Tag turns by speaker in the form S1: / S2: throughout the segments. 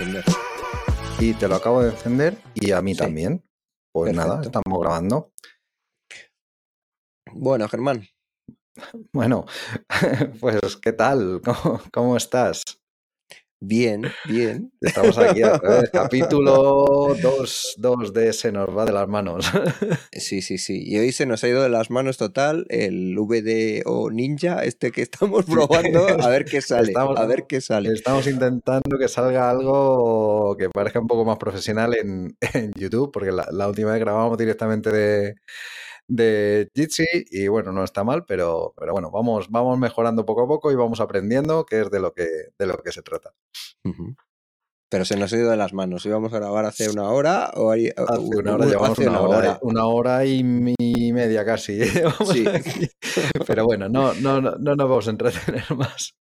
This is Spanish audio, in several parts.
S1: encender.
S2: Y te lo acabo de encender y a mí también. Pues nada, estamos grabando.
S1: Bueno, Germán.
S2: Bueno, pues ¿qué tal? cómo estás?
S1: Bien, bien.
S2: Estamos aquí Capítulo 2, 2 de Se nos va de las manos.
S1: Sí, sí, sí. Y hoy se nos ha ido de las manos total el VDO Ninja, este que estamos probando, a ver qué sale.
S2: Estamos,
S1: a ver qué sale.
S2: Estamos intentando que salga algo que parezca un poco más profesional en, YouTube, porque la última vez grabamos directamente de de Jitsi y bueno, no está mal, pero, pero bueno, vamos, vamos mejorando poco a poco y vamos aprendiendo qué es de lo que, de lo que se trata.
S1: Pero se nos ha ido de las manos. Íbamos a grabar hace una hora o
S2: hace una hora, llevamos una, hora, una hora y media casi. Pero bueno, no, no, no, no, nos vamos a entretener más.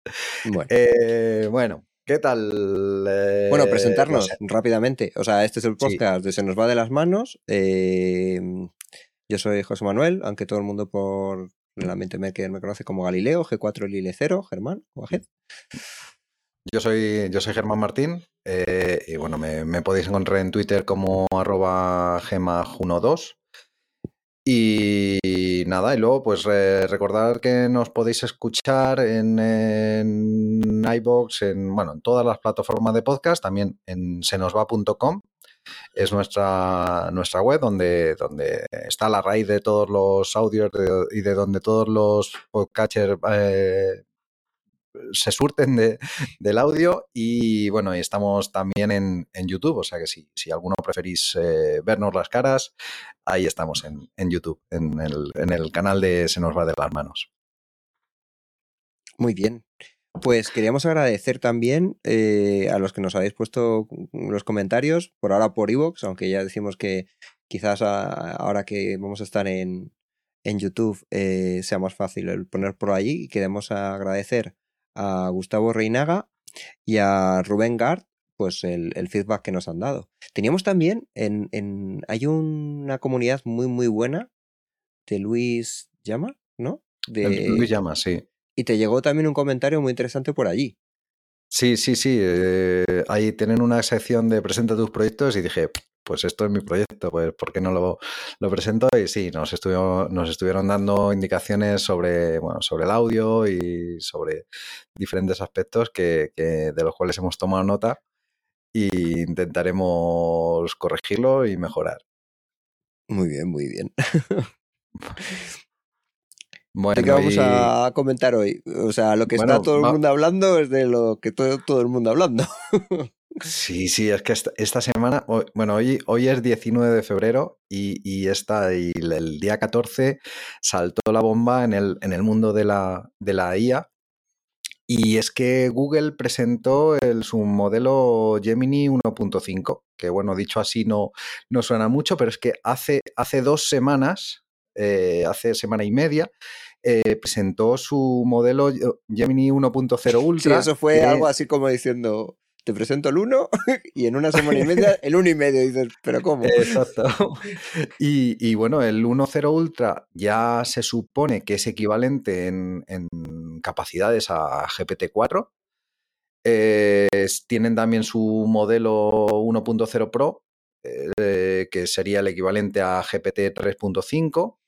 S2: Bueno. Eh, bueno, ¿Qué tal?
S1: bueno, eh, presentarnos rápidamente. O sea, este es el podcast de Se nos va de las manos. Eh, yo soy José Manuel, aunque todo el mundo por la mente me, me conoce como Galileo, G4 Lile 0, Germán, Guajet.
S2: Yo soy, yo soy Germán Martín eh, y bueno, me, podéis encontrar en Twitter como arroba gema12. Y nada, y luego pues recordar que nos podéis escuchar en, en en, bueno, en todas las plataformas de podcast, también en senosva.com es nuestra, nuestra web donde, donde está la raíz de todos los audios y de donde todos los podcatchers eh, se surten de, del audio y bueno, y estamos también en, YouTube, o sea que si, si alguno preferís eh, vernos las caras, ahí estamos en, en YouTube, en el, en el canal de Se nos va de las manos.
S1: Muy bien. Pues queríamos agradecer también eh, a los que nos habéis puesto los comentarios, por ahora por Evox, aunque ya decimos que quizás ahora que vamos a estar en, en YouTube eh, sea más fácil el poner por allí. Y queremos agradecer a Gustavo Reinaga y a Rubén Gard pues el, feedback que nos han dado. Teníamos también en, en hay una comunidad muy muy buena de Luis Llama, ¿no?
S2: De, Luis Llama, sí.
S1: Y te llegó también un comentario muy interesante por allí.
S2: Sí, sí, sí. Eh, ahí tienen una sección de presenta tus proyectos y dije, pues esto es mi proyecto, pues ¿por qué no lo, lo presento? Y sí, nos, estuvieron, nos estuvieron dando indicaciones sobre, bueno, sobre el audio y sobre diferentes aspectos que, que de los cuales hemos tomado nota e intentaremos corregirlo y mejorar.
S1: Muy bien, muy bien. Bueno, qué vamos a comentar hoy? O sea, lo que está todo el mundo hablando es de lo que todo, todo el mundo hablando.
S2: sí, sí, es que esta, semana, bueno, hoy, hoy es 19 de febrero y, y, esta, y el día 14 saltó la bomba en el, en el mundo de la, de la IA. Y es que Google presentó el, su modelo Gemini 1.5, que bueno, dicho así no, no suena mucho, pero es que hace, hace dos semanas, eh, hace semana y media, eh, presentó su modelo Gemini 1.0 Ultra.
S1: Sí, eso fue algo así como diciendo, te presento el 1 y en una semana y media el 1 y medio. dices, ¿pero cómo?
S2: Exacto. Y, bueno, el 1.0 Ultra ya se supone que es equivalente en, capacidades a GPT-4. Eh, tienen también su modelo 1.0 Pro, eh, que sería el equivalente a GPT 3.5.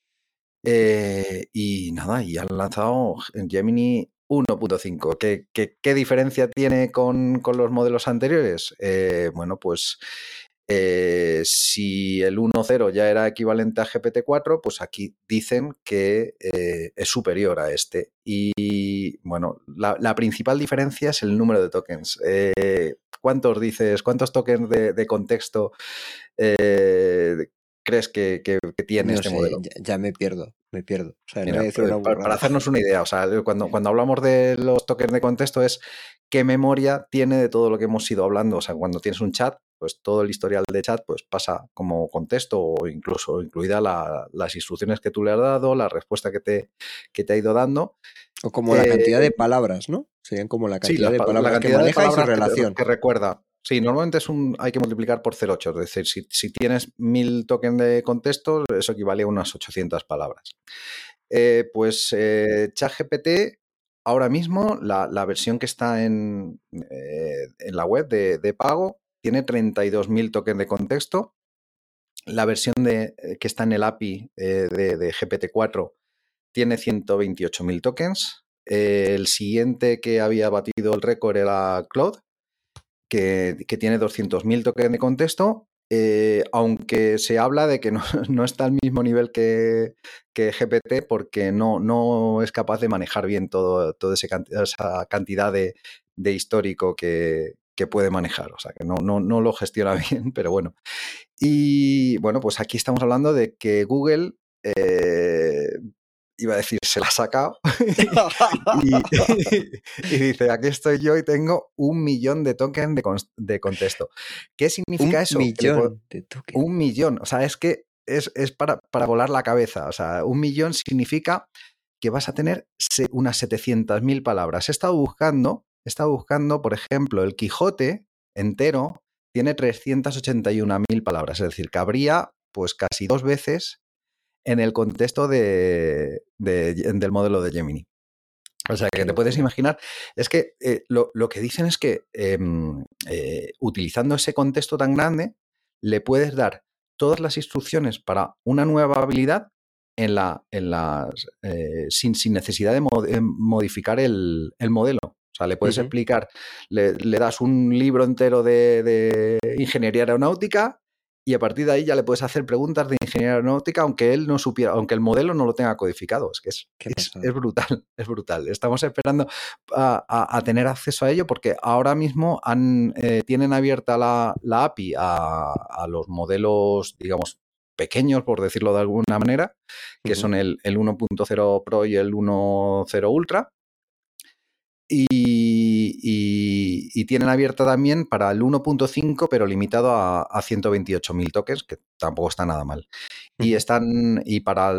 S2: Eh, y nada, y han lanzado Gemini 1.5. ¿Qué, ¿Qué, diferencia tiene con, los modelos anteriores? Eh, bueno, pues eh, si el 1.0 ya era equivalente a GPT-4, pues aquí dicen que es superior a este. Y bueno, la, principal diferencia es el número de tokens. ¿Cuántos dices, cuántos tokens de, de contexto crees que, tiene este modelo?
S1: Ya, me pierdo, me pierdo.
S2: para, hacernos una idea, o sea, cuando, cuando hablamos de los tokens de contexto es qué memoria tiene de todo lo que hemos ido hablando. O sea, cuando tienes un chat, pues todo el historial de chat pues pasa como contexto o incluso incluida las instrucciones que tú le has dado, la respuesta que te, que te ha ido dando.
S1: O como la cantidad de eh, palabras, ¿no? Serían como la cantidad de palabras que maneja y su relación.
S2: que recuerda. Sí, normalmente es un, hay que multiplicar por 0,8. Es decir, si, tienes 1000 tokens de contexto, eso equivale a unas 800 palabras. Eh, pues eh, ChatGPT ahora mismo la, versión que está en, eh, en la web de, pago tiene 32.000 tokens de contexto. La versión de, que está en el API de, de GPT-4 tiene 128.000 tokens. el siguiente que había batido el récord era Cloud, que, que tiene 200.000 tokens de contexto eh, aunque se habla de que no, está al mismo nivel que, GPT porque no, no, es capaz de manejar bien todo, toda esa cantidad de, histórico que, puede manejar. O sea, que no, no, lo gestiona bien, pero bueno. Y bueno, pues aquí estamos hablando de que Google eh, iba a decir, se la ha sacado. y, dice, aquí estoy yo y tengo un millón de tokens de, contexto. ¿Qué significa eso?
S1: Un millón de tokens.
S2: Un millón. O sea, es que es, para, volar la cabeza. O sea, un millón significa que vas a tener unas 700.000 palabras. He estado buscando, he estado buscando, por ejemplo, el Quijote entero tiene 381.000 palabras. Es decir, cabría pues casi dos veces en el contexto de, del modelo de Gemini. O sea, que te puedes imaginar, es que eh, lo, que dicen es que em, eh, utilizando ese contexto tan grande, le puedes dar todas las instrucciones para una nueva habilidad en la, en las, eh, sin, sin, necesidad de modificar el, modelo. O sea, le puedes explicar, le, das un libro entero de, de, ingeniería aeronáutica y a partir de ahí ya le puedes hacer preguntas de ingeniería aeronáutica aunque él no supiera, aunque el modelo no lo tenga codificado. Es que es, es, brutal, es brutal. Estamos esperando a, tener acceso a ello porque ahora mismo han, eh, tienen abierta la, API a, los modelos, digamos, pequeños, por decirlo de alguna manera, que son el, el 1.0 Pro y el 1.0 Ultra. Y, tienen abierta también para el 1.5, pero limitado a, a 128.000 tokens, que tampoco está nada mal. Y están, y para,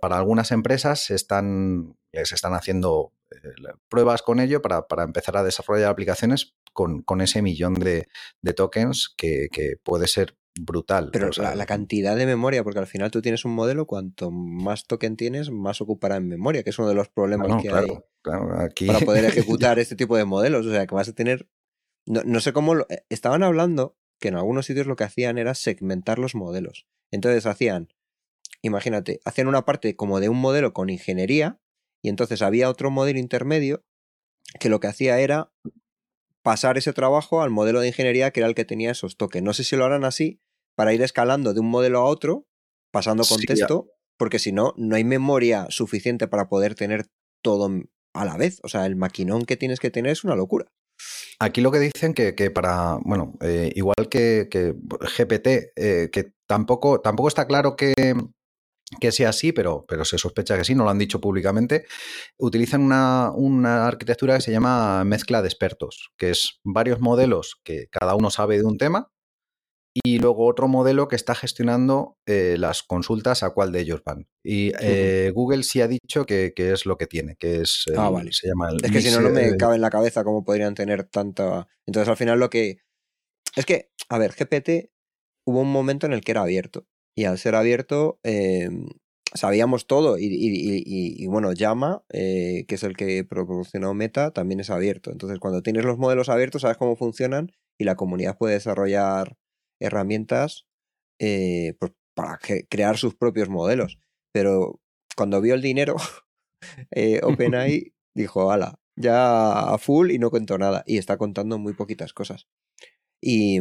S2: para algunas empresas están, se están haciendo eh, pruebas con ello para, empezar a desarrollar aplicaciones con, ese millón de, tokens que, puede ser brutal.
S1: Pero la, cantidad de memoria, porque al final tú tienes un modelo, cuanto más token tienes, más ocupará en memoria, que es uno de los problemas que hay para poder ejecutar este tipo de modelos. O sea, que vas a tener. No, sé cómo. Eh, estaban hablando que en algunos sitios lo que hacían era segmentar los modelos. Entonces hacían. Imagínate, hacían una parte como de un modelo con ingeniería, y entonces había otro modelo intermedio que lo que hacía era pasar ese trabajo al modelo de ingeniería que era el que tenía esos toques. No sé si lo harán así para ir escalando de un modelo a otro, pasando contexto, porque si no, no hay memoria suficiente para poder tener todo a la vez. O sea, el maquinón que tienes que tener es una locura.
S2: Aquí lo que dicen que, para, bueno, eh, igual que, GPT, eh, que tampoco, tampoco está claro que, que sea así, pero, pero se sospecha que sí, no lo han dicho públicamente, utilizan una, una, arquitectura que se llama mezcla de expertos, que es varios modelos que cada uno sabe de un tema y luego otro modelo que está gestionando eh, las consultas a cuál de ellos van. Y eh, Google sí ha dicho que, es lo que tiene, que es
S1: ah, vale. se llama Es que si no, no me cabe en la cabeza cómo podrían tener tanta. Entonces, al final, lo que. Es que, a ver, GPT hubo un momento en el que era abierto. Y al ser abierto, sabíamos todo. Y, bueno, Llama, eh, que es el que proporcionó Meta, también es abierto. Entonces, cuando tienes los modelos abiertos, sabes cómo funcionan y la comunidad puede desarrollar herramientas eh, pues, para crear sus propios modelos. Pero cuando vio el dinero, eh, OpenAI dijo, ala, ya a full y no cuento nada. Y está contando muy poquitas cosas. Y,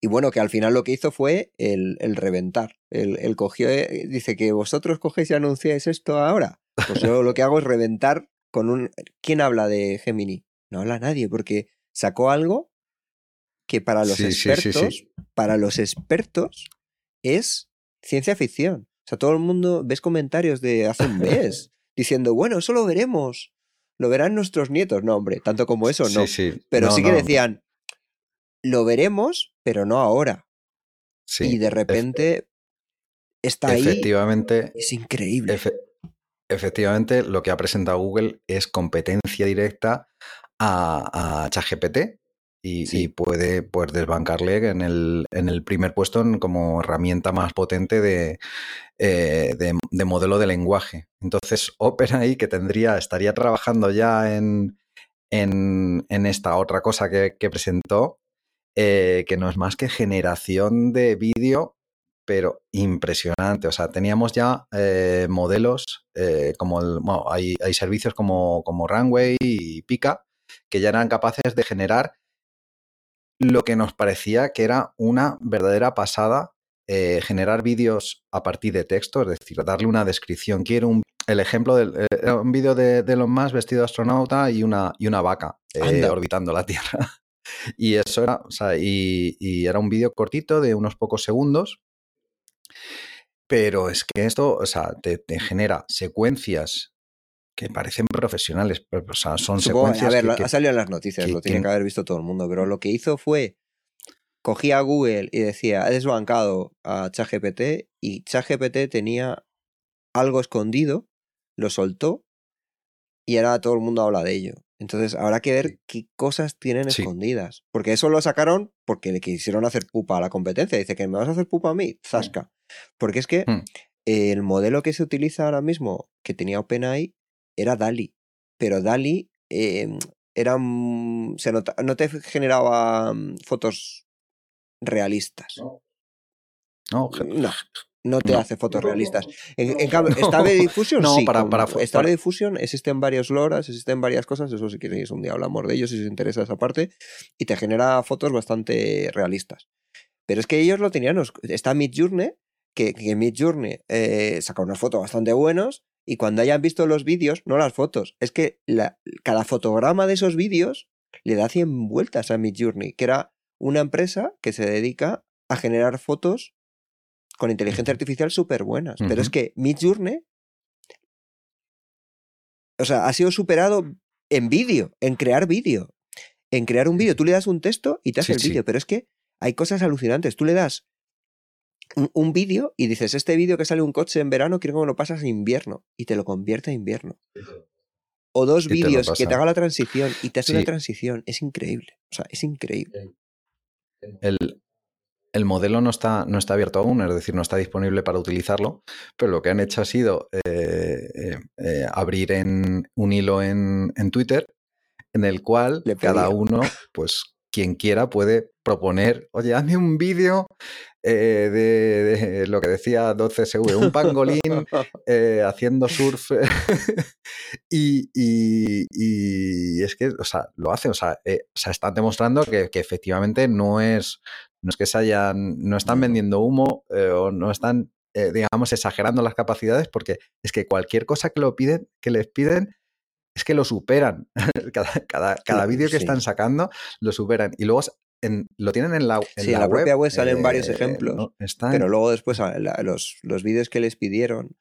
S1: y bueno, que al final lo que hizo fue el, reventar. El, cogió, eh, dice que vosotros cogéis y anunciáis esto ahora. Pues yo lo que hago es reventar con un... ¿Quién habla de Gemini? No habla nadie, porque sacó algo que para los expertos, para los expertos es ciencia ficción. O sea, todo el mundo ves comentarios de hace un mes diciendo, bueno, eso lo veremos. Lo verán nuestros nietos. No, hombre, tanto como eso, no. Pero sí que decían, lo veremos, pero no ahora. y de repente está
S2: efectivamente,
S1: ahí. Es increíble.
S2: efectivamente, lo que ha presentado Google es competencia directa a, a ChatGPT y, puede pues, desbancarle en el, en el primer puesto como herramienta más potente de, eh, de, modelo de lenguaje. Entonces, OpenAI, que tendría, estaría trabajando ya en, en, esta otra cosa que, presentó, eh, que no es más que generación de vídeo, pero impresionante. O sea, teníamos ya eh, modelos como el, bueno, hay, hay, servicios como, como Runway y Pika que ya eran capaces de generar lo que nos parecía que era una verdadera pasada eh, generar vídeos a partir de texto, es decir, darle una descripción. Quiero un, el ejemplo de eh, un vídeo de, de Elon Musk vestido de astronauta y una, y una vaca eh, orbitando la Tierra. y eso era, o sea, y, era un vídeo cortito de unos pocos segundos. Pero es que esto, o sea, te, genera secuencias que parecen profesionales, pero, o sea, son secuencias.
S1: A ver, ha salido en las noticias, lo tiene que haber visto todo el mundo, pero lo que hizo fue cogía a Google y decía, ha desbancado a ChatGPT y ChatGPT tenía algo escondido, lo soltó y ahora todo el mundo habla de ello. Entonces habrá que ver qué cosas tienen escondidas. Porque eso lo sacaron porque le quisieron hacer pupa a la competencia. Dice que me vas a hacer pupa a mí, zasca. Porque es que hmm. el modelo que se utiliza ahora mismo, que tenía OpenAI, era DALI. Pero DALI em, era, se no te generaba mm, fotos realistas.
S2: No.
S1: No, te hace fotos realistas. En, cambio, Stable Diffusion no, sí. Para, para, Stable Diffusion existen varios loras, existen varias cosas. Eso si queréis un día hablamos de ellos si os interesa esa parte. Y te genera fotos bastante realistas. Pero es que ellos lo tenían. Está Midjourney, que, que Midjourney eh, saca unas fotos bastante buenas. Y cuando hayan visto los vídeos, no las fotos, es que cada fotograma de esos vídeos le da 100 vueltas a Midjourney, que era una empresa que se dedica a generar fotos con inteligencia artificial súper buenas. Pero es que Midjourney, o sea, ha sido superado en vídeo, en crear vídeo. En crear un vídeo, tú le das un texto y te hace el vídeo, pero es que hay cosas alucinantes. Tú le das un, vídeo y dices, este vídeo que sale un coche en verano, quiero que lo pasas en invierno y te lo convierte en invierno. O dos vídeos que te haga la transición y te hace una transición. Es increíble. O sea, es increíble.
S2: El, modelo no está, no está abierto aún, es decir, no está disponible para utilizarlo, pero lo que han hecho ha sido eh, eh, eh, abrir en, un hilo en, Twitter en el cual cada uno, pues quien quiera, puede proponer, oye, hazme un vídeo de, lo que decía 12SV, un pangolín haciendo surf. y, es que, o sea, lo hacen, o sea, están demostrando que, efectivamente no es, no es que se hayan, no están vendiendo humo eh, o no están, eh, digamos, exagerando las capacidades, porque es que cualquier cosa que lo piden, que les piden, es que lo superan. cada cada, vídeo que están sacando lo superan. Y luego en, lo tienen en la, en
S1: sí, la, propia web salen varios eh, ejemplos. pero luego después los, los vídeos que les pidieron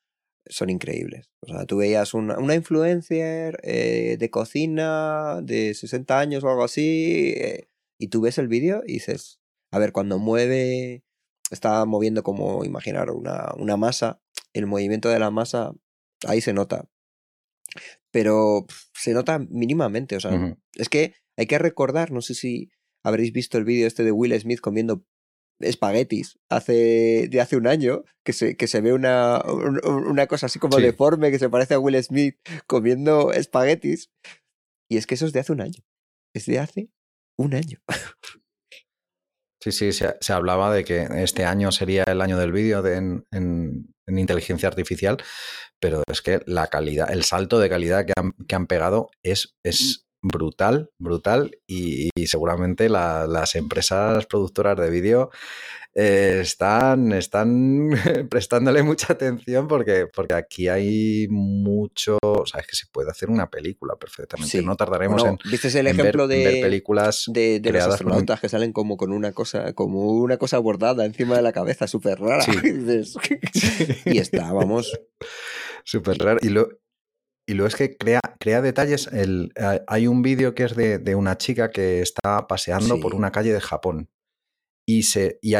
S1: son increíbles. O sea, tú veías una, una influencer de cocina de 60 años o algo así, y tú ves el vídeo y dices, a ver, cuando mueve, está moviendo como imaginar una, una masa, el movimiento de la masa, ahí se nota. Pero se nota mínimamente, o sea, es que hay que recordar, no sé si habréis visto el vídeo este de Will Smith comiendo espaguetis hace, de hace un año, que se, que se ve una, una cosa así como deforme que se parece a Will Smith comiendo espaguetis. Y es que eso es de hace un año. Es de hace un año.
S2: Sí, sí, se, hablaba de que este año sería el año del vídeo en, inteligencia artificial, pero es que la calidad, el salto de calidad que han, que han pegado es, es brutal, brutal, y, seguramente las empresas productoras de vídeo eh, están, están prestándole mucha atención porque, porque aquí hay mucho, o sea, es que se puede hacer una película perfectamente. No tardaremos en,
S1: ¿viste el ejemplo
S2: ver, de, películas
S1: de, de los astronautas que salen como con una cosa, como una cosa bordada encima de la cabeza, súper rara. y está, vamos.
S2: Súper raro. Y lo, y luego es que crea, crea detalles. El, hay un vídeo que es de, de, una chica que está paseando por una calle de Japón y, se, y,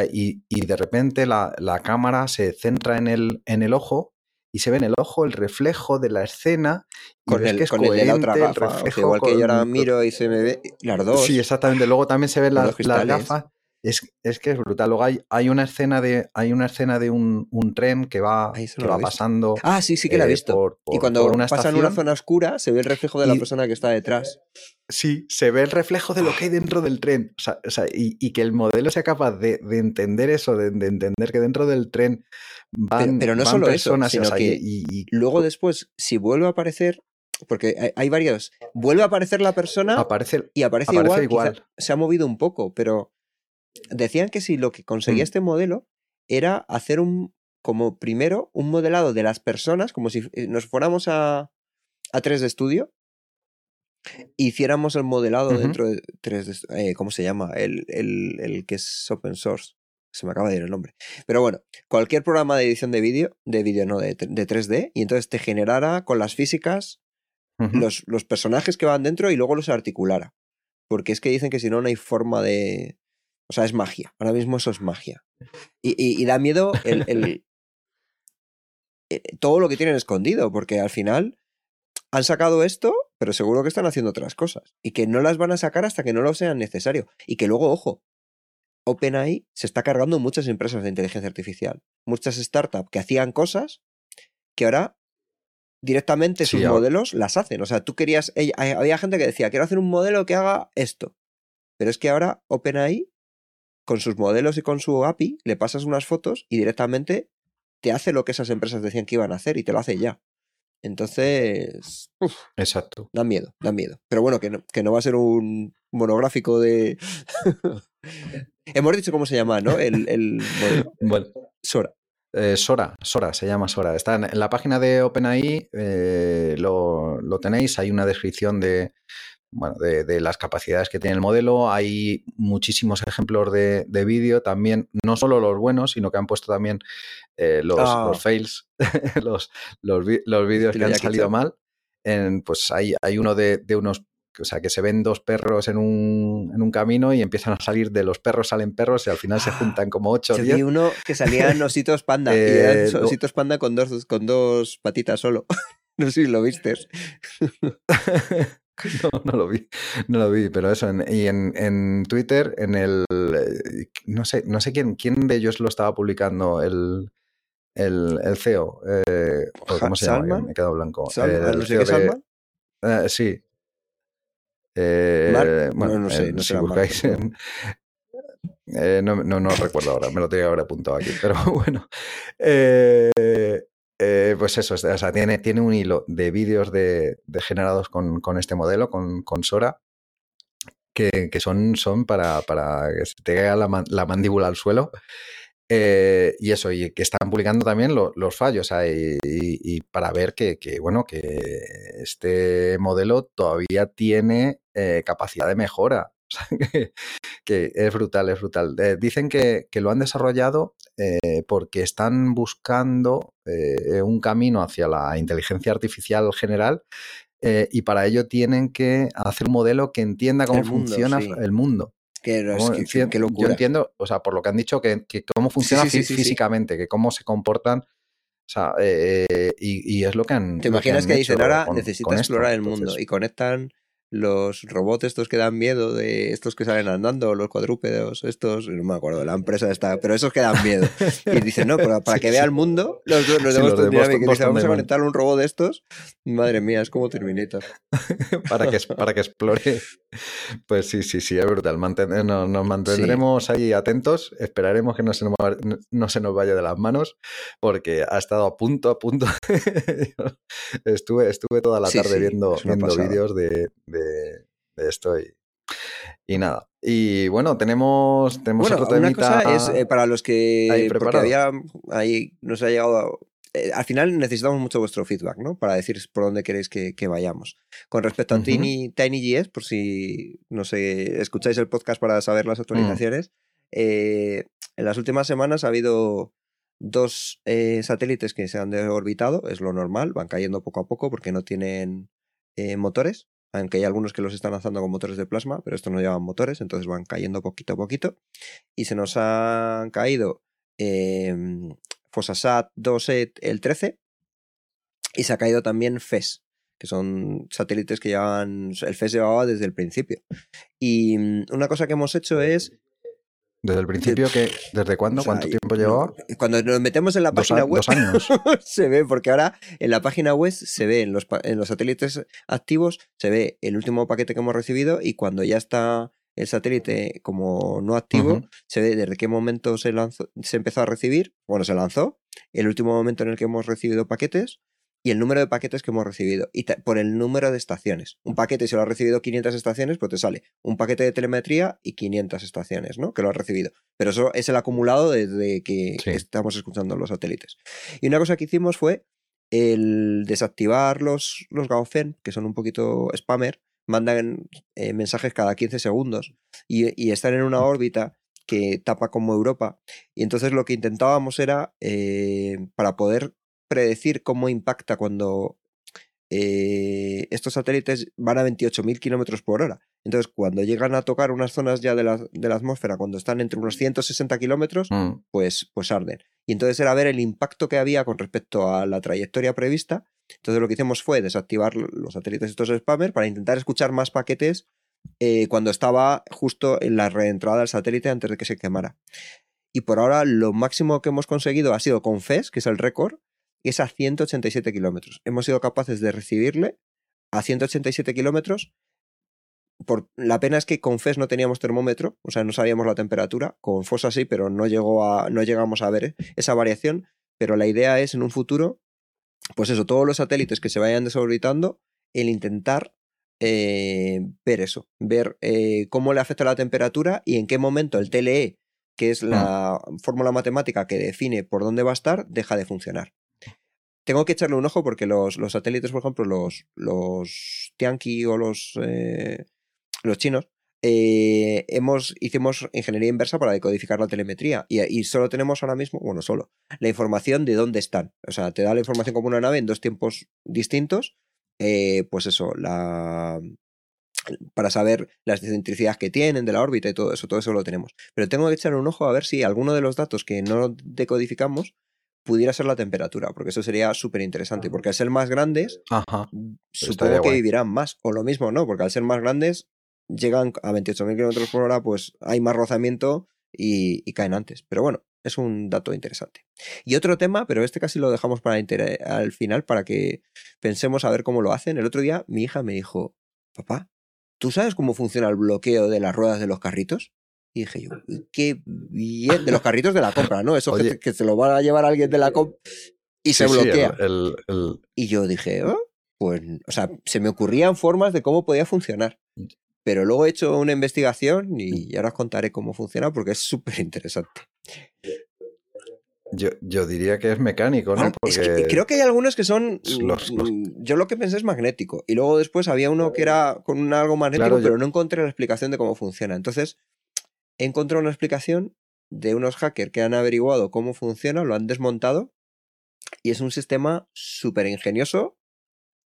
S2: y, de repente la, la, cámara se centra en el, en el ojo y se ve en el ojo el reflejo de la escena. Y
S1: con el,
S2: que es
S1: con el de la otra
S2: coherente el
S1: gafa. o sea,
S2: reflejo
S1: igual que yo ahora miro y se me ve las dos.
S2: Sí, exactamente. Luego también se ven las, las gafas. Es, es que es brutal. Luego hay, hay una escena de, hay una escena de un, un tren que va,
S1: eso
S2: que
S1: no
S2: va pasando.
S1: Ah, sí, sí que la he
S2: eh,
S1: visto.
S2: por-
S1: y cuando
S2: una
S1: pasa en una zona oscura, se ve el reflejo de la
S2: Y-
S1: persona que está detrás.
S2: Sí, se ve el reflejo de lo que hay dentro del tren. O sea, o sea, y, y que el modelo sea capaz de, de entender eso, de, de entender que dentro del tren van,
S1: pero no
S2: van
S1: solo eso,
S2: personas.
S1: sino
S2: o sea,
S1: que
S2: y,
S1: Luego después, si vuelve a aparecer, porque hay, varios, vuelve a aparecer la persona
S2: aparece,
S1: y aparece,
S2: aparece
S1: igual, se ha movido un poco, pero decían que si lo que conseguía
S2: Mm.
S1: este modelo era hacer un, como primero, un modelado de las personas, como si eh, nos fuéramos a, a 3D Studio, hiciéramos el modelado dentro de 3D, eh, ¿cómo se llama? El, el, el que es open source. Se me acaba de ir el nombre. Pero bueno, cualquier programa de edición de vídeo, de vídeo no, de, de 3D, y entonces te generara con las físicas los, los personajes que van dentro y luego los articulara. Porque es que dicen que si no, no hay forma de. O sea, es magia. Ahora mismo eso es magia. Y, y- y da miedo el, el- eh, todo lo que tienen escondido, porque al final han sacado esto, pero seguro que están haciendo otras cosas. Y que no las van a sacar hasta que no lo sean necesario. Y que luego, ojo, OpenAI se está cargando muchas empresas de inteligencia artificial. Muchas startups que hacían cosas que ahora directamente sus modelos las hacen. O sea, tú querías. había gente que decía, quiero hacer un modelo que haga esto. Pero es que ahora OpenAI, con sus modelos y con su API, le pasas unas fotos y directamente te hace lo que esas empresas decían que iban a hacer y te lo hace ya. Entonces, uf,
S2: Exacto.
S1: da miedo, da miedo. Pero bueno, que no, que no va a ser un monográfico de. Hemos dicho cómo se llama, ¿no? El, el modelo.
S2: Bueno,
S1: Sora.
S2: eh, Sora, Sora, se llama Sora. Está en, en la página de OpenAI, eh, lo, lo tenéis, hay una descripción de, bueno, de, de las capacidades que tiene el modelo. Hay muchísimos ejemplos de, de vídeo también, no solo los buenos, sino que han puesto también eh, los, los fails, los, los, los vídeos que han salido mal. En, pues hay, hay uno de, de unos, o sea, que se ven dos perros en un, en un camino y empiezan a salir de los perros, salen perros y al final se
S1: Ah,
S2: juntan como 8 o
S1: Yo
S2: 10.
S1: vi uno que salían ositos panda. y
S2: Eh,
S1: eran
S2: no.
S1: ositos panda con dos, con dos patitas solo. no sé si lo viste.
S2: No, no lo vi, no lo vi, pero eso, en- y en, en Twitter, en el, no sé, no sé quién, quién de ellos lo estaba publicando, el, el, el CEO, eh, ¿cómo se llama? Me he quedado blanco.
S1: Salman,
S2: El CEO
S1: qué
S2: de- eh, sí. Eh, bueno,
S1: no, no sé,
S2: eh,
S1: no
S2: si
S1: Mark,
S2: buscáis en- eh, no, no, no recuerdo ahora, me lo tenía que haber apuntado aquí, pero bueno. Eh, eh, pues eso, o sea, tiene, tiene un hilo de vídeos de, generados con, con este modelo, con, con Sora, que, que son, son para, para que se te caiga la, la mandíbula al suelo. Eh, y eso, y que están publicando también lo- los fallos, y- y para ver que, que, bueno, que este modelo todavía tiene eh, capacidad de mejora. Que, que es brutal, es brutal. Eh, dicen que, que lo han desarrollado eh, porque están buscando eh, un camino hacia la inteligencia artificial general y para ello tienen que hacer un modelo que entienda cómo
S1: El mundo,
S2: funciona
S1: sí.
S2: el mundo.
S1: Que, es que- que-
S2: Yo entiendo, o sea, por lo que han dicho, que, que cómo funciona
S1: sí, sí,
S2: fí-
S1: sí, sí.
S2: físicamente, que cómo se comportan. O sea, eh, y, y es lo que han.
S1: ¿Te imaginas
S2: han
S1: que dicen ahora
S2: con-
S1: necesita
S2: con esto?
S1: explorar el mundo
S2: Entonces,
S1: y conectan los robots estos que dan miedo de estos que salen andando, los cuadrúpedos, estos, no me acuerdo, la empresa está, pero esos que dan miedo. Y dicen, no, pero para
S2: Sí,
S1: que
S2: sí.
S1: vea el mundo, los, los de
S2: Sí, los
S1: Boston
S2: de
S1: Dynamics,
S2: Boston-
S1: que dice,
S2: Boston
S1: vamos a conectar un robot de estos. Madre mía, es como Terminator.
S2: para, que, para que explore. Pues sí, sí, sí, es brutal. Manten- no- nos mantendremos ahí atentos. Esperaremos que no se, nos, no se nos vaya de las manos, porque ha estado a punto, a punto. estuve, estuve toda la
S1: Sí,
S2: tarde
S1: sí,
S2: viendo, viendo vídeos de, de- de esto y, y nada. Y bueno, tenemos, tenemos
S1: Bueno,
S2: otro
S1: una cosa es eh, para los que. porque había. Ahí nos ha llegado. a- eh, al final necesitamos mucho vuestro feedback, ¿no? Para decir por dónde queréis que, que vayamos. Con respecto a
S2: Ujú.
S1: Tiny, TinyGS, por si no sé, escucháis el podcast para saber
S2: Mm.
S1: las actualizaciones, eh, en las últimas semanas ha habido dos satélites que se han deorbitado, es lo normal, van cayendo poco a poco porque no tienen motores, aunque hay algunos que los están lanzando con motores de plasma, pero estos no llevan motores, entonces van cayendo poquito a poquito. Y se nos han caído eh, Fosasat 2 el 13, Y se ha caído también FES, que son satélites que llevan, el FES llevaba desde el principio. Y mm, una cosa que hemos hecho es
S2: ¿Desde el principio? que ¿Desde cuándo?
S1: O sea,
S2: ¿Cuánto tiempo llevaba?
S1: Cuando nos metemos en la página web,
S2: dos años.
S1: se ve, porque ahora en la página web se ve, en los, en los satélites activos, se ve el último paquete que hemos recibido y cuando ya está el satélite como no activo, se ve desde qué momento se, lanzó, se empezó a recibir, bueno, se lanzó, el último momento en el que hemos recibido paquetes y el número de paquetes que hemos recibido y por el número de estaciones. Un paquete, si lo has recibido 500 estaciones, pues te sale un paquete de telemetría y 500 estaciones, ¿no? Que lo has recibido. Pero eso es el acumulado desde que
S2: Sí.
S1: estamos escuchando los satélites. Y una cosa que hicimos fue el desactivar los, los Gaofen, que son un poquito spammer, mandan eh, mensajes cada 15 segundos y, y están en una órbita que tapa como Europa. Y entonces lo que intentábamos era, eh, para poder predecir cómo impacta cuando eh, estos satélites van a 28.000 kilómetros por hora. Entonces, cuando llegan a tocar unas zonas ya de la, de la atmósfera, cuando están entre unos 160 kilómetros,
S2: Mm.
S1: pues, pues arden. Y entonces era ver el impacto que había con respecto a la trayectoria prevista. Entonces lo que hicimos fue desactivar los satélites estos spammer para intentar escuchar más paquetes eh, cuando estaba justo en la reentrada del satélite antes de que se quemara. Y por ahora lo máximo que hemos conseguido ha sido con FES, que es el récord, y es a 187 kilómetros. Hemos sido capaces de recibirle a 187 kilómetros. Por, la pena es que con FES no teníamos termómetro, o sea, no sabíamos la temperatura. Con FOSA sí, pero no, llegó a, no llegamos a ver esa variación. Pero la idea es en un futuro, pues eso, todos los satélites que se vayan desorbitando, el intentar eh, ver eso, ver eh, cómo le afecta la temperatura y en qué momento el TLE, que es la fórmula matemática que define por dónde va a estar, deja de funcionar. Tengo que echarle un ojo porque los, los satélites, por ejemplo, los, los Tianqi o los, eh, los chinos, eh, hemos, hicimos ingeniería inversa para decodificar la telemetría y, y solo tenemos ahora mismo, bueno, solo, la información de dónde están. O sea, te da la información como una nave en dos tiempos distintos. eh, pues eso, la para saber la excentricidad que tienen de la órbita y todo eso, todo eso lo tenemos. Pero tengo que echar un ojo a ver si alguno de los datos que no decodificamos pudiera ser la temperatura, porque eso sería súper interesante, porque al ser más grandes,
S2: Ajá.
S1: supongo que
S2: guay.
S1: vivirán más, o lo mismo, ¿no? Porque al ser más grandes, llegan a 28.000 kilómetros por hora, pues hay más rozamiento y, y caen antes. Pero bueno, es un dato interesante. Y otro tema, pero este casi lo dejamos para al final para que pensemos a ver cómo lo hacen. El otro día mi hija me dijo, papá, ¿tú sabes cómo funciona el bloqueo de las ruedas de los carritos? Y dije yo, qué bien, de los carritos de la compra, ¿no? Eso que, se lo va a llevar alguien de la compra y se
S2: Sí, sí, el-
S1: bloquea.
S2: el- el-
S1: Y yo dije, "Ah, pues, o sea, se me ocurrían formas de cómo podía funcionar. Pero luego he hecho una investigación y ahora os contaré cómo funciona porque es súper interesante.
S2: yo, yo diría que es mecánico, ¿no?
S1: Es que
S2: Porque
S1: creo que hay algunos que son.
S2: los- los-
S1: mm, Yo lo que pensé es magnético. Y luego después había uno que era con un algo magnético,
S2: Claro, yo-
S1: pero no encontré la explicación de cómo funciona. Entonces, he encontrado una explicación de unos hackers que han averiguado cómo funciona, lo han desmontado. Y es un sistema súper ingenioso,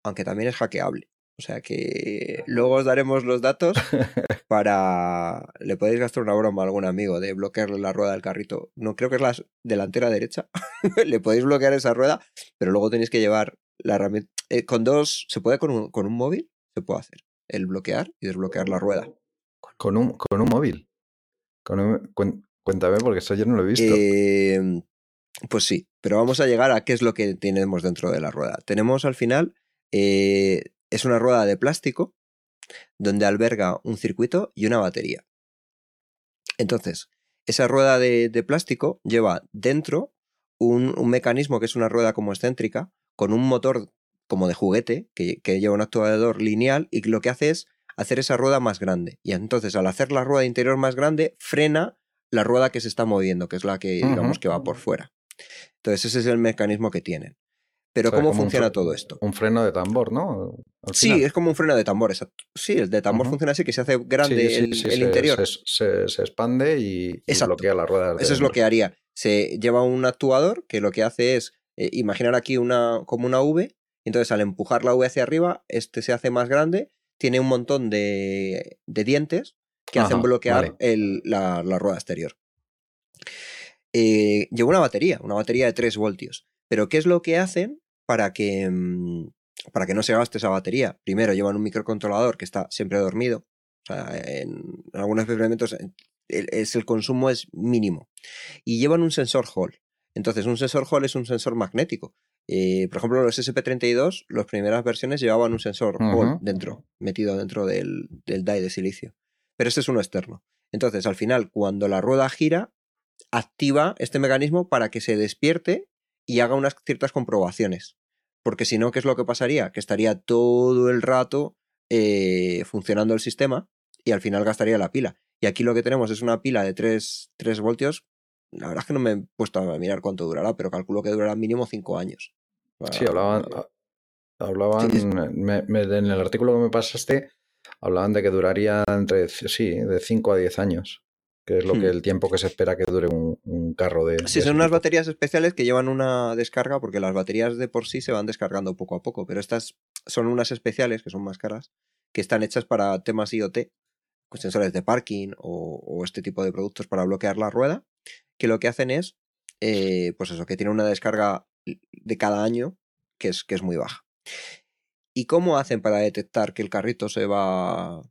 S1: aunque también es hackeable. O sea que luego os daremos los datos para... Le podéis gastar una broma a algún amigo de bloquearle la rueda del carrito. No creo que es la delantera derecha. Le podéis bloquear esa rueda, pero luego tenéis que llevar la herramienta... eh, con dos... ¿Se puede con un, con un móvil? Se puede hacer. El bloquear y desbloquear la rueda.
S2: con un, con un móvil. Cuéntame, porque eso yo no lo he visto.
S1: Eh, pues sí, pero vamos a llegar a qué es lo que tenemos dentro de la rueda. Tenemos al final, eh, es una rueda de plástico donde alberga un circuito y una batería. Entonces, esa rueda de, plástico lleva dentro un, mecanismo que es una rueda como excéntrica con un motor como de juguete que, lleva un actuador lineal y lo que hace es hacer esa rueda más grande. Y entonces al hacer la rueda interior más grande, frena la rueda que se está moviendo, que es la que digamos que va por fuera. Entonces ese es el mecanismo que tienen. Pero
S2: O sea,
S1: ¿cómo funciona todo esto?
S2: Un freno de tambor, ¿no?
S1: Sí, es como un freno de tambor, exacto. Sí, el de tambor funciona así, que se hace grande
S2: Sí, sí,
S1: el,
S2: sí,
S1: el
S2: se-
S1: interior.
S2: Se, se- se expande y, bloquea la rueda.
S1: Eso es lo que haría. Se lleva un actuador que lo que hace es eh, imaginar aquí una, como una V. Entonces, al empujar la V hacia arriba, este se hace más grande. Tiene un montón de, de dientes que hacen bloquear
S2: vale.
S1: el- la, la rueda exterior. Eh, lleva una batería, una batería de 3 voltios. Pero, ¿qué es lo que hacen para que, mm, para que no se gaste esa batería. Primero llevan un microcontrolador que está siempre dormido. O sea, en algunos experimentos el, es, el consumo es mínimo. Y llevan un sensor Hall. Entonces, un sensor Hall es un sensor magnético. Eh, por ejemplo, los SP32, las primeras versiones llevaban un sensor dentro, metido dentro del, del die de silicio. Pero este es uno externo. Entonces, al final, cuando la rueda gira, activa este mecanismo para que se despierte y haga unas ciertas comprobaciones. Porque si no, ¿qué es lo que pasaría? Que estaría todo el rato eh, funcionando el sistema y al final gastaría la pila. Y aquí lo que tenemos es una pila de 3, 3 voltios. La verdad es que no me he puesto a mirar cuánto durará, pero calculo que durará mínimo 5 años.
S2: Sí, hablaban, hablaban en el artículo que me pasaste, hablaban de que duraría entre, sí, de 5 a 10 años, que es lo que hmm. el tiempo que se espera que dure un, carro de...
S1: Sí, son unas baterías especiales que llevan una descarga, porque las baterías de por sí se van descargando poco a poco, pero estas son unas especiales, que son más caras, que están hechas para temas IoT, con sensores de parking o, este tipo de productos para bloquear la rueda, que lo que hacen es, eh, pues eso, que tiene una descarga de cada año que es, que es muy baja. ¿Y cómo hacen para detectar que el carrito se va,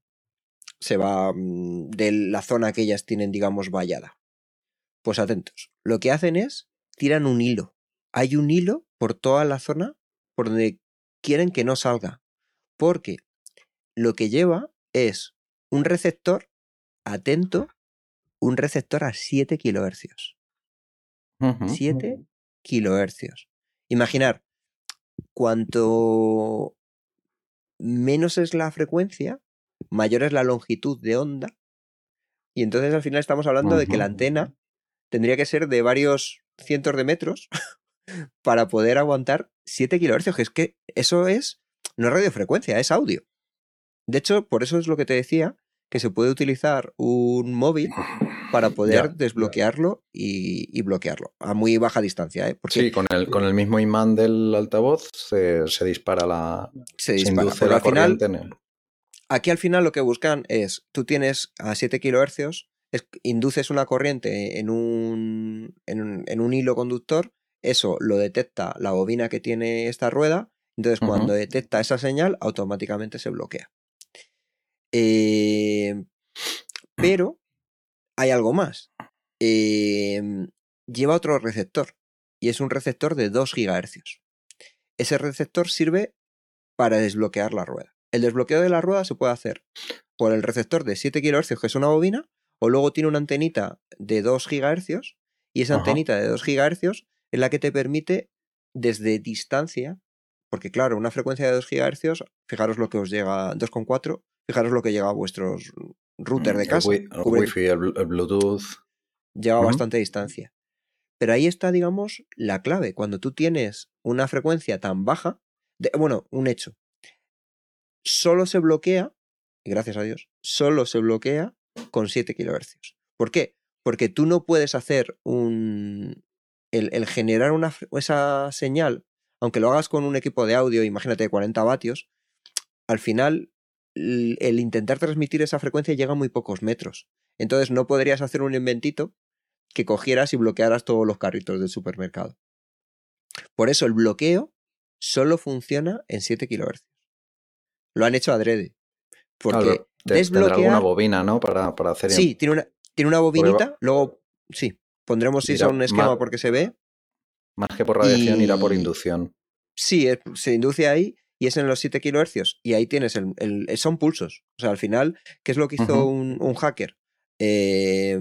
S1: se va mm, de la zona que ellas tienen, digamos, vallada? Pues atentos. Lo que hacen es tiran un hilo. Hay un hilo por toda la zona por donde quieren que no salga. Porque lo que lleva es un receptor, atento, un receptor a 7 kilohercios. 7 kilohercios. Imaginar, cuanto menos es la frecuencia, mayor es la longitud de onda. Y entonces al final estamos hablando de que la antena tendría que ser de varios cientos de metros para poder aguantar 7 kilohercios, que es que eso es, no es radiofrecuencia, es audio. De hecho, por eso es lo que te decía, que se puede utilizar un móvil para poder desbloquearlo y, bloquearlo a muy baja distancia. ¿eh?
S2: sí, con el, con el mismo imán del altavoz se, dispara la. Se, induce la corriente.
S1: Aquí al final lo que buscan es: tú tienes a 7 kHz, induces una corriente en un, en un, hilo conductor, eso lo detecta la bobina que tiene esta rueda, entonces cuando detecta esa señal, automáticamente se bloquea. Eh, pero hay algo más. Em, lleva otro receptor y es un receptor de 2 GHz. Ese receptor sirve para desbloquear la rueda. El desbloqueo de la rueda se puede hacer por el receptor de 7 kHz, que es una bobina, o luego tiene una antenita de 2 GHz y esa antenita de 2 GHz es la que te permite desde distancia, porque claro, una frecuencia de 2 GHz, fijaros lo que os llega 2,4, fijaros lo que llega a vuestros router mm, de casa.
S2: El, wifi, el, Bluetooth.
S1: Lleva bastante distancia. Pero ahí está, digamos, la clave. Cuando tú tienes una frecuencia tan baja, bueno, un hecho, solo se bloquea, gracias a Dios, solo se bloquea con 7 kHz. ¿Por qué? Porque tú no puedes hacer un. El, generar una, esa señal, aunque lo hagas con un equipo de audio, imagínate de 40 vatios, al final el intentar transmitir esa frecuencia llega a muy pocos metros. Entonces no podrías hacer un inventito que cogieras y bloquearas todos los carritos del supermercado. Por eso el bloqueo solo funciona en 7 kHz. Lo han hecho adrede. Porque
S2: desbloquear... una bobina, ¿no? Para, para hacer...
S1: Sí, tiene una, tiene una bobinita. Luego, sí, pondremos si son un esquema porque se ve.
S2: Más que por radiación, irá por inducción.
S1: Sí, se induce ahí y es en los 7 kHz y ahí tienes el, son pulsos. O sea, al final, ¿qué es lo que hizo un, hacker? Eh,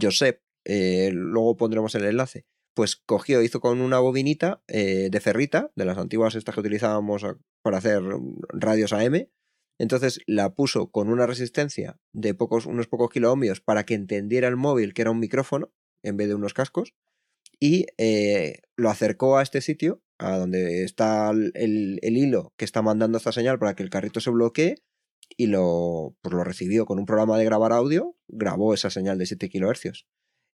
S1: Josep, eh, luego pondremos el enlace. Pues cogió, hizo con una bobinita eh, de ferrita, de las antiguas estas que utilizábamos para hacer radios AM. Entonces la puso con una resistencia de pocos, unos pocos kiloohmios para que entendiera el móvil que era un micrófono en vez de unos cascos. Y eh, lo acercó a este sitio a donde está el, hilo que está mandando esta señal para que el carrito se bloquee y lo, pues lo recibió con un programa de grabar audio, grabó esa señal de 7 kHz.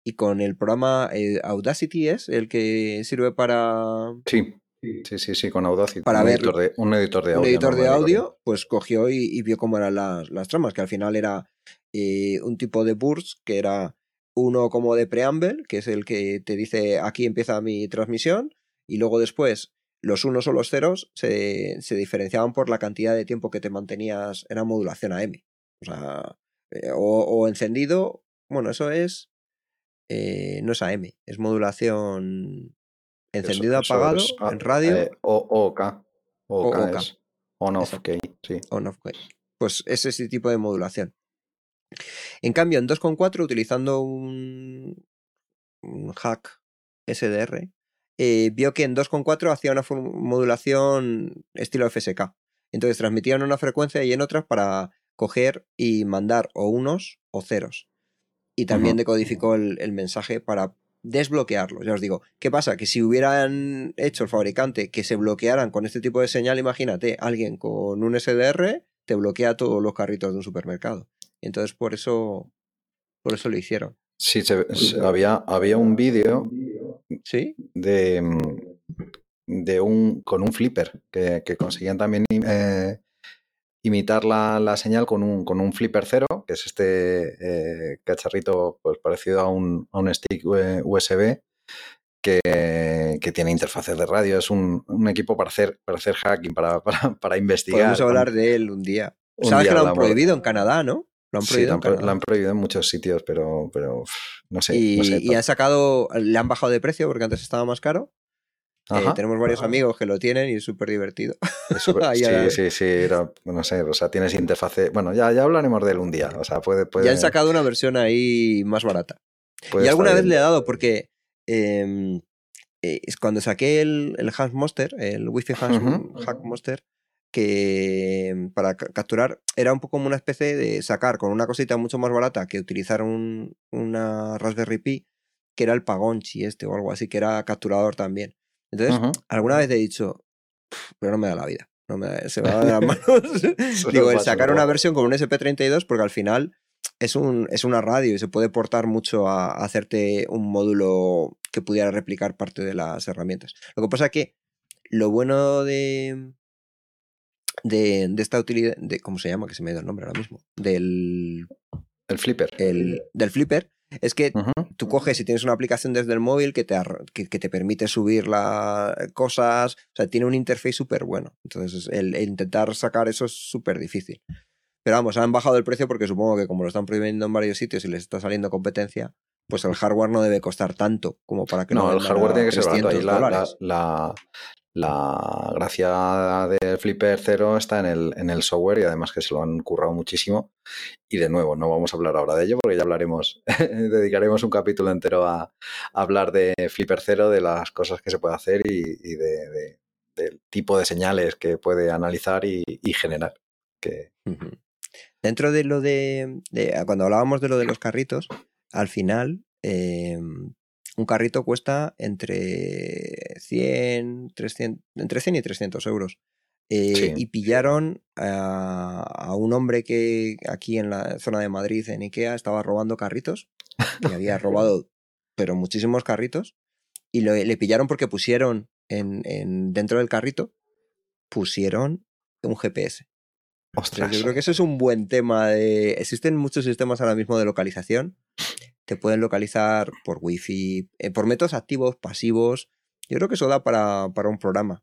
S1: Y con el programa eh, Audacity es el que sirve para...
S2: Sí, sí, sí, sí, con Audacity.
S1: Para
S2: un,
S1: ver,
S2: editor de, un editor de audio.
S1: Un editor de audio, pues cogió y, vio cómo eran las, las, tramas, que al final era eh, un tipo de burst que era uno como de preamble, que es el que te dice aquí empieza mi transmisión, y luego después los unos o los ceros se, diferenciaban por la cantidad de tiempo que te mantenías, era modulación AM. O sea, eh, o, encendido, bueno, eso es, eh, no es AM, es modulación encendido apagado en radio.
S2: Eh, o OK. OK, on off sí.
S1: On off Pues es ese tipo de modulación. En cambio, en 2.4, utilizando un, un hack SDR, eh, vio que en 2.4 hacía una modulación estilo FSK. Entonces transmitían una frecuencia y en otras para coger y mandar o unos o ceros. Y también decodificó el, mensaje para desbloquearlo. Ya os digo, ¿qué pasa? Que si hubieran hecho el fabricante que se bloquearan con este tipo de señal, imagínate, alguien con un SDR te bloquea todos los carritos de un supermercado. Entonces por eso, por eso lo hicieron.
S2: Sí, había, había un vídeo
S1: ¿Sí?
S2: de, de un, con un flipper que, conseguían también eh, imitar la, señal con un, con un flipper cero, que es este eh, cacharrito pues, parecido a un, a un stick USB que, que, tiene interfaces de radio. Es un, un, equipo para hacer, para hacer hacking, para, para, para investigar.
S1: Podemos hablar de él un día. Sabes que lo han prohibido en Canadá, ¿no?
S2: Lo han prohibido, en muchos sitios, pero, pero no sé.
S1: Y, han sacado, le han bajado de precio porque antes estaba más caro. Eh, tenemos varios amigos que lo tienen y es súper divertido.
S2: sí, sí, sí, no sé, o sea, tienes interfaz. Bueno, ya, ya hablaremos de él un día. O sea, puede,
S1: Ya han sacado una versión ahí más barata. Y alguna vez le he dado porque em, eh, cuando saqué el, el Hack Monster, el Wi-Fi Hack Monster, que mm, para capturar era un poco como una especie de sacar con una cosita mucho más barata que utilizar un, una Raspberry Pi, que era el Pagonchi este o algo así, que era capturador también. Entonces, alguna vez he dicho, pero no me da la vida, no me se me va de las manos. Digo, el sacar una versión con un SP32, porque al final es, un, es una radio y se puede portar mucho a, a hacerte un módulo que pudiera replicar parte de las herramientas. Lo que pasa es que lo bueno de, de, esta utilidad, de, ¿cómo se llama? Que se me da el nombre ahora mismo. Del...
S2: El flipper.
S1: El, del flipper. Es que tú coges y tienes una aplicación desde el móvil que te, que, te permite subir las cosas. O sea, tiene un interface súper bueno. Entonces, el, intentar sacar eso es súper difícil. Pero vamos, han bajado el precio porque supongo que como lo están prohibiendo en varios sitios y les está saliendo competencia, pues el hardware no debe costar tanto como para que
S2: no. No, el hardware tiene que ser barato. Ahí la, la, la gracia del Flipper 0 está en el, en el software y además que se lo han currado muchísimo. Y de nuevo, no vamos a hablar ahora de ello porque ya hablaremos, dedicaremos un capítulo entero a, hablar de Flipper 0, de las cosas que se puede hacer y, de, del tipo de señales que puede analizar y, generar. Que...
S1: Dentro de lo de, Cuando hablábamos de lo de los carritos, al final em, un carrito cuesta entre 100, 300, entre 100 y 300 euros. Eh, y pillaron a, un hombre que aquí en la zona de Madrid, en Ikea, estaba robando carritos. Y había robado, pero muchísimos carritos. Y le pillaron porque pusieron en, dentro del carrito, pusieron un GPS.
S2: Ostras.
S1: yo creo que eso es un buen tema. De... Existen muchos sistemas ahora mismo de localización te pueden localizar por wifi, eh, por métodos activos, pasivos. Yo creo que eso da para, un programa.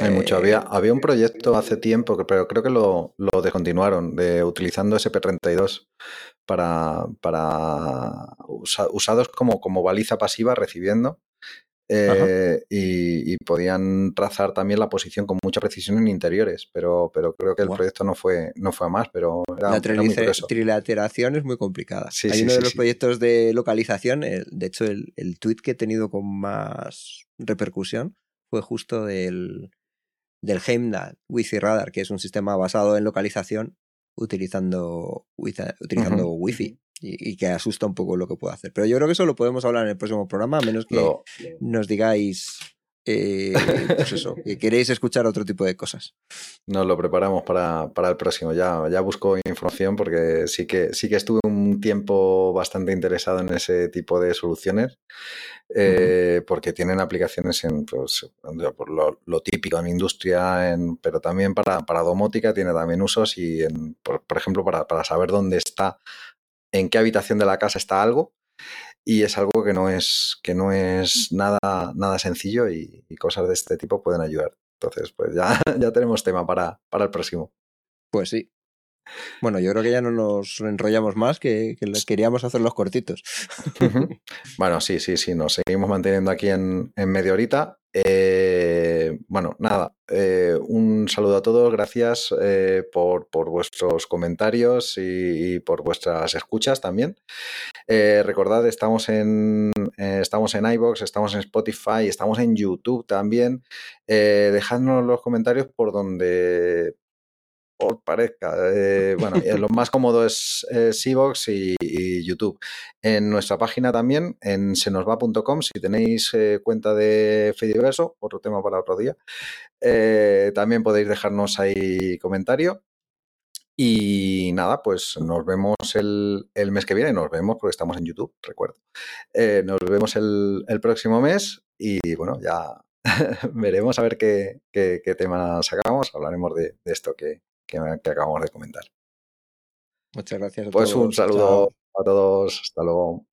S2: Hay mucho. Había, eh, había un proyecto hace tiempo, pero creo que lo, lo descontinuaron, de utilizando SP32 para, para usados como, como baliza pasiva recibiendo eh, y, podían trazar también la posición con mucha precisión en interiores, pero, pero creo que el proyecto no fue, no fue a más, pero
S1: La trilateración es muy complicada. Hay uno de los proyectos de localización, de hecho el, el tweet que he tenido con más repercusión fue justo del, del Heimdall Wi-Fi Radar, que es un sistema basado en localización utilizando, utilizando Wi-Fi y, que asusta un poco lo que puede hacer. Pero yo creo que eso lo podemos hablar en el próximo programa, a menos que nos digáis eh, pues eso, que queréis escuchar otro tipo de cosas.
S2: Nos lo preparamos para, el próximo. Ya, ya busco información porque sí que, sí que estuve un tiempo bastante interesado en ese tipo de soluciones. Eh, porque tienen aplicaciones en pues, por lo, típico en industria, en, pero también para, para domótica tiene también usos y, en, por, ejemplo, para, para saber dónde está en qué habitación de la casa está algo. y es algo que no es, que no es nada, nada sencillo y, cosas de este tipo pueden ayudar. Entonces, pues ya, ya tenemos tema para, para el próximo.
S1: Pues sí. Bueno, yo creo que ya no nos enrollamos más, que, que queríamos hacer los cortitos.
S2: bueno, sí, sí, sí, nos seguimos manteniendo aquí en, en media horita. Eh, bueno, nada, eh, un saludo a todos, gracias eh, por, vuestros comentarios y, por vuestras escuchas también. recordad, estamos en, estamos en iBox, estamos en Spotify, estamos en YouTube también. dejadnos los comentarios por donde, parezca. Eh, bueno, lo más cómodo es, Evox y, YouTube. En nuestra página también, en senosva.com, si tenéis eh, cuenta de Fediverso, otro tema para otro día, eh, también podéis dejarnos ahí comentario. Y nada, pues nos vemos el, mes que viene, nos vemos porque estamos en YouTube, recuerdo. nos vemos el, próximo mes y bueno, ya veremos a ver qué, tema sacamos, hablaremos de esto que, que, acabamos de comentar.
S1: Muchas gracias.
S2: pues un saludo a todos. Hasta luego.